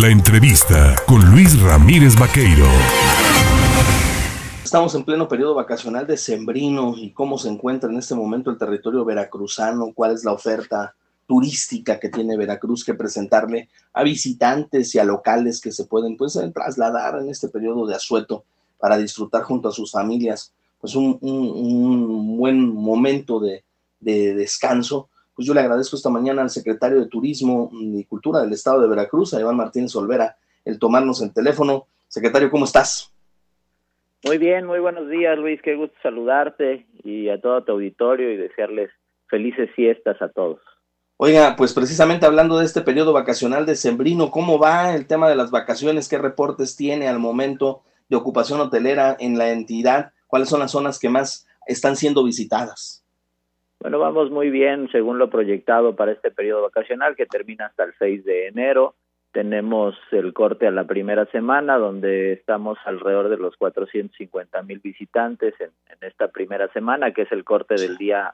La entrevista con Luis Ramírez Vaqueiro. Estamos en pleno periodo vacacional de Sembrino y cómo se encuentra en este momento el territorio veracruzano, cuál es la oferta turística que tiene Veracruz que presentarle a visitantes y a locales que se pueden pues, trasladar en este periodo de asueto para disfrutar junto a sus familias pues un, buen momento de, descanso. Pues yo le agradezco esta mañana al secretario de Turismo y Cultura del Estado de Veracruz, a Iván Martínez Olvera, el tomarnos el teléfono. Secretario, ¿cómo estás? Muy bien, muy buenos días, Luis. Qué gusto saludarte y a todo tu auditorio y desearles felices fiestas a todos. Oiga, pues precisamente hablando de este periodo vacacional de Sembrino, ¿cómo va el tema de las vacaciones? ¿Qué reportes tiene al momento de ocupación hotelera en la entidad? ¿Cuáles son las zonas que más están siendo visitadas? Bueno, vamos muy bien según lo proyectado para este periodo vacacional que termina hasta el 6 de enero. Tenemos el corte a la primera semana donde estamos alrededor de los 450 mil visitantes en, esta primera semana, que es el corte del día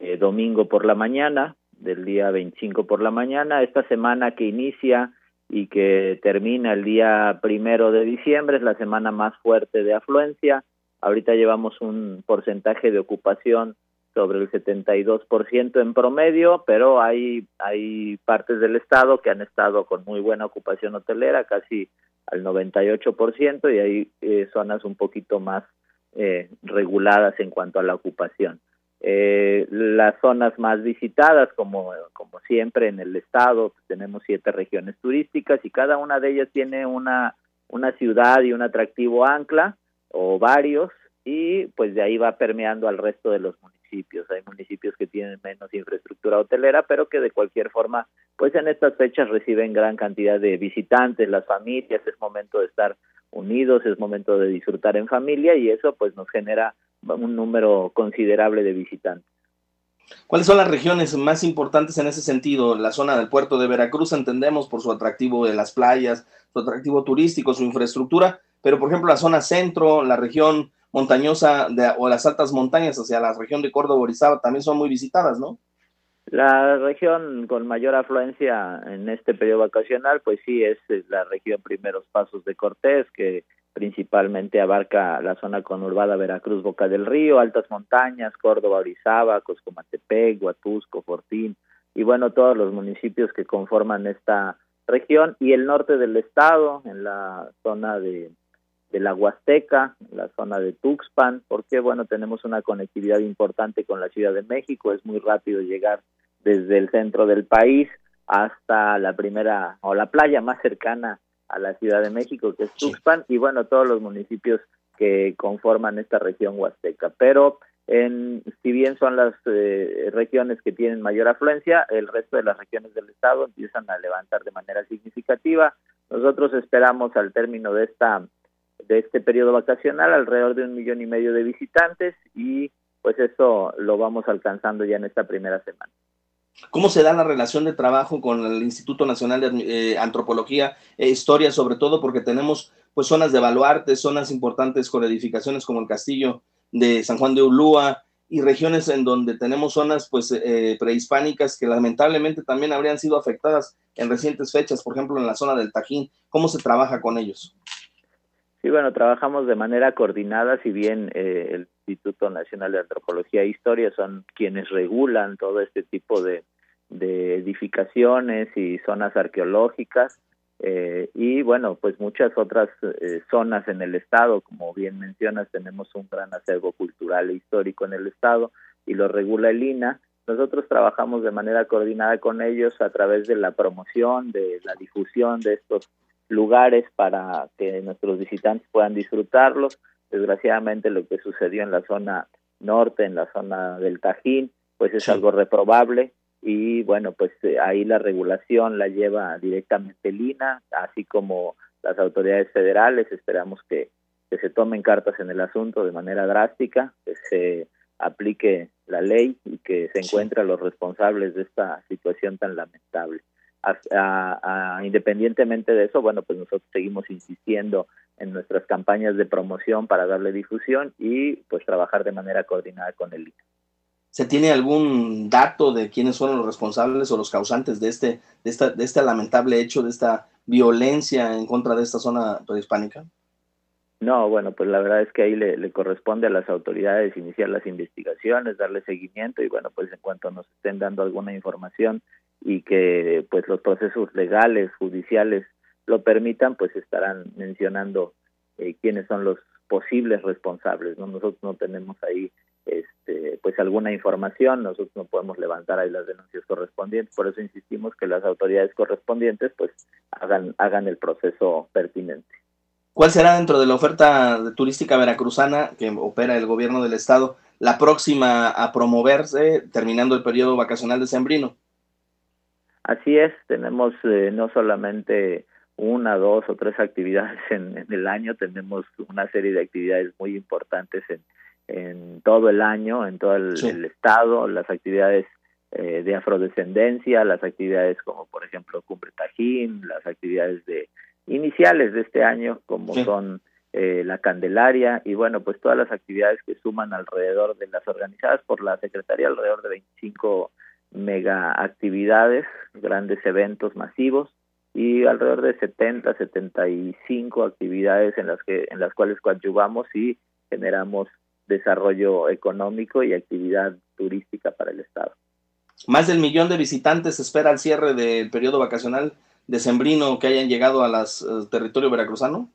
eh, domingo por la mañana del día 25 por la mañana. Esta semana que inicia y que termina el día primero de diciembre es la semana más fuerte de afluencia. Ahorita llevamos un porcentaje de ocupación sobre el 72% en promedio, pero hay, hay partes del estado que han estado con muy buena ocupación hotelera, casi al 98%, y hay eh, zonas un poquito más eh, reguladas en cuanto a la ocupación eh, las zonas más visitadas, como, como siempre en el estado, pues, tenemos siete regiones turísticas y cada una de ellas tiene una, una ciudad y un atractivo ancla o varios y pues de ahí va permeando al resto de los municipios. Hay municipios que tienen menos infraestructura hotelera, pero que de cualquier forma, pues en estas fechas reciben gran cantidad de visitantes, las familias, es momento de estar unidos, es momento de disfrutar en familia y eso pues nos genera un número considerable de visitantes. ¿Cuáles son las regiones más importantes en ese sentido? La zona del puerto de Veracruz entendemos por su atractivo de las playas, su atractivo turístico, su infraestructura, pero por ejemplo la zona centro, la región montañosa de, o las altas montañas, sea, la región de Córdoba, Orizaba, también son muy visitadas, ¿no? La región con mayor afluencia en este periodo vacacional, pues sí, es la región Primeros Pasos de Cortés, que principalmente abarca la zona conurbada Veracruz, Boca del Río, altas montañas, Córdoba, Orizaba, Coscomatepec, Huatusco, Fortín y bueno, todos los municipios que conforman esta región y el norte del estado, en la zona de, de la Huasteca, la zona de Tuxpan, porque bueno, tenemos una conectividad importante con la Ciudad de México, es muy rápido llegar desde el centro del país hasta la primera o la playa más cercana a la Ciudad de México, que es Tuxpan, y bueno, todos los municipios que conforman esta región huasteca. Pero en, si bien son las eh, regiones que tienen mayor afluencia, el resto de las regiones del estado empiezan a levantar de manera significativa. Nosotros esperamos al término de esta de este periodo vacacional alrededor de un millón y medio de visitantes y pues eso lo vamos alcanzando ya en esta primera semana. ¿Cómo se da la relación de trabajo con el Instituto Nacional de eh, Antropología e Historia, sobre todo porque tenemos pues zonas de baluarte, zonas importantes con edificaciones como el castillo de San Juan de Ulúa y regiones en donde tenemos zonas pues eh, prehispánicas que lamentablemente también habrían sido afectadas en recientes fechas, por ejemplo en la zona del Tajín. ¿Cómo se trabaja con ellos? Sí, bueno, trabajamos de manera coordinada, si bien eh, el Instituto Nacional de Antropología e Historia son quienes regulan todo este tipo de, edificaciones y zonas arqueológicas, eh, y bueno, pues muchas otras eh, zonas en el estado, como bien mencionas, tenemos un gran acervo cultural e histórico en el estado y lo regula el INA. Nosotros trabajamos de manera coordinada con ellos a través de la promoción, de la difusión de estos lugares para que nuestros visitantes puedan disfrutarlos. Desgraciadamente lo que sucedió en la zona norte, en la zona del Tajín, pues es algo reprobable y bueno, pues eh, ahí la regulación la lleva directamente Lina, así como las autoridades federales. Esperamos que, que se tomen cartas en el asunto de manera drástica, que se aplique la ley y que se encuentren los responsables de esta situación tan lamentable independientemente de eso, bueno, pues nosotros seguimos insistiendo en nuestras campañas de promoción para darle difusión y pues trabajar de manera coordinada con el INE. ¿Se tiene algún dato de quiénes fueron los responsables o los causantes de este, de esta, de este lamentable hecho, de esta violencia en contra de esta zona prehispánica? No, bueno, pues la verdad es que ahí le, corresponde a las autoridades iniciar las investigaciones, darle seguimiento y bueno, pues en cuanto nos estén dando alguna información y que pues los procesos legales, judiciales lo permitan, pues estarán mencionando eh, quiénes son los posibles responsables. ¿no? Nosotros no tenemos ahí este, pues alguna información, nosotros no podemos levantar ahí las denuncias correspondientes, por eso insistimos que las autoridades correspondientes pues hagan, hagan el proceso pertinente. ¿Cuál será dentro de la oferta turística veracruzana que opera el gobierno del estado la próxima a promoverse terminando el periodo vacacional de Sembrino? Así es, tenemos eh, no solamente una, dos o tres actividades en, el año, tenemos una serie de actividades muy importantes en, en todo el año, en todo el, estado, las actividades eh, de afrodescendencia, las actividades como por ejemplo Cumbre Tajín, las actividades de iniciales de este año como son eh, la Candelaria y bueno, pues todas las actividades que suman alrededor de las organizadas por la Secretaría, alrededor de 25 mega actividades, grandes eventos masivos y alrededor de 70, 75 actividades en las que en las cuales coadyuvamos y generamos desarrollo económico y actividad turística para el Estado. Más del millón de visitantes espera al cierre del periodo vacacional decembrino que hayan llegado a las eh, territorio veracruzano.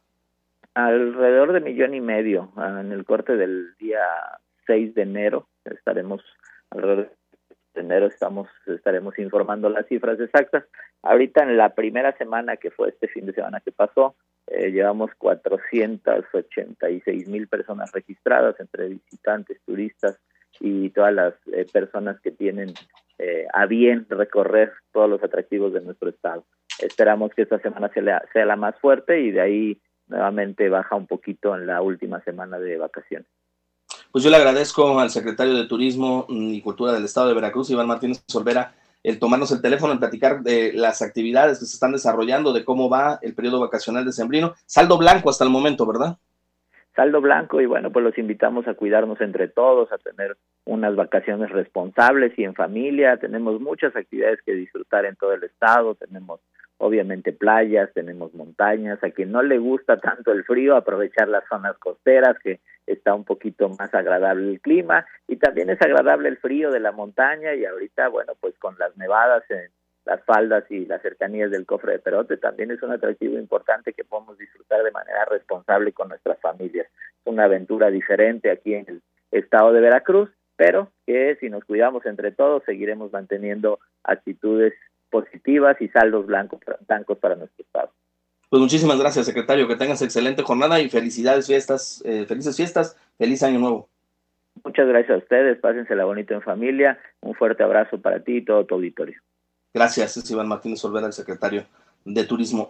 Alrededor de millón y medio. Ah, en el corte del día 6 de enero estaremos alrededor de enero estamos estaremos informando las cifras exactas. Ahorita en la primera semana que fue este fin de semana que pasó, eh, llevamos 486 mil personas registradas entre visitantes, turistas y todas las eh, personas que tienen eh, a bien recorrer todos los atractivos de nuestro estado. Esperamos que esta semana sea sea la más fuerte y de ahí nuevamente baja un poquito en la última semana de vacaciones. Pues yo le agradezco al secretario de Turismo y Cultura del Estado de Veracruz, Iván Martínez Solvera, el tomarnos el teléfono, en platicar de las actividades que se están desarrollando, de cómo va el periodo vacacional de Sembrino. Saldo blanco hasta el momento, ¿verdad? Saldo blanco y bueno, pues los invitamos a cuidarnos entre todos, a tener unas vacaciones responsables y en familia. Tenemos muchas actividades que disfrutar en todo el estado, tenemos obviamente playas, tenemos montañas, a quien no le gusta tanto el frío, aprovechar las zonas costeras que está un poquito más agradable el clima y también es agradable el frío de la montaña y ahorita, bueno, pues con las nevadas en las faldas y las cercanías del cofre de Perote también es un atractivo importante que podemos disfrutar de manera responsable con nuestras familias. Es una aventura diferente aquí en el estado de Veracruz, pero que si nos cuidamos entre todos seguiremos manteniendo actitudes positivas y saldos blancos, blancos para nuestro estado. Pues muchísimas gracias, secretario. Que tengas excelente jornada y felicidades, fiestas, eh, felices fiestas, feliz año nuevo. Muchas gracias a ustedes, pásensela bonito en familia. Un fuerte abrazo para ti y todo tu auditorio. Gracias, es Iván Martínez Olvera, el secretario de Turismo.